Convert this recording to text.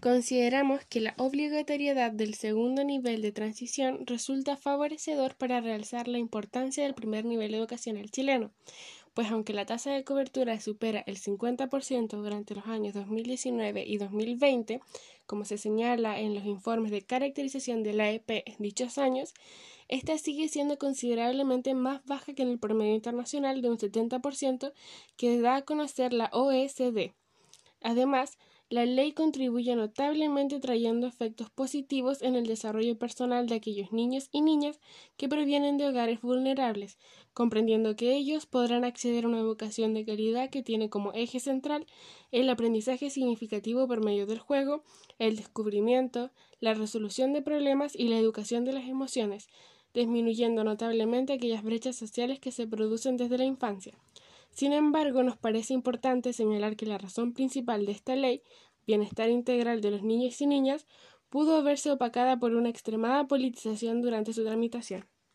Consideramos que la obligatoriedad del segundo nivel de transición resulta favorecedor para realzar la importancia del primer nivel educacional chileno, pues aunque la tasa de cobertura supera el 50% durante los años 2019 y 2020, como se señala en los informes de caracterización de la AEP en dichos años, esta sigue siendo considerablemente más baja que en el promedio internacional de un 70% que da a conocer la OECD. Además, la ley contribuye notablemente trayendo efectos positivos en el desarrollo personal de aquellos niños y niñas que provienen de hogares vulnerables, comprendiendo que ellos podrán acceder a una educación de calidad que tiene como eje central el aprendizaje significativo por medio del juego, el descubrimiento, la resolución de problemas y la educación de las emociones, disminuyendo notablemente aquellas brechas sociales que se producen desde la infancia. Sin embargo, nos parece importante señalar que la razón principal de esta ley, bienestar integral de los niños y niñas, pudo verse opacada por una extremada politización durante su tramitación.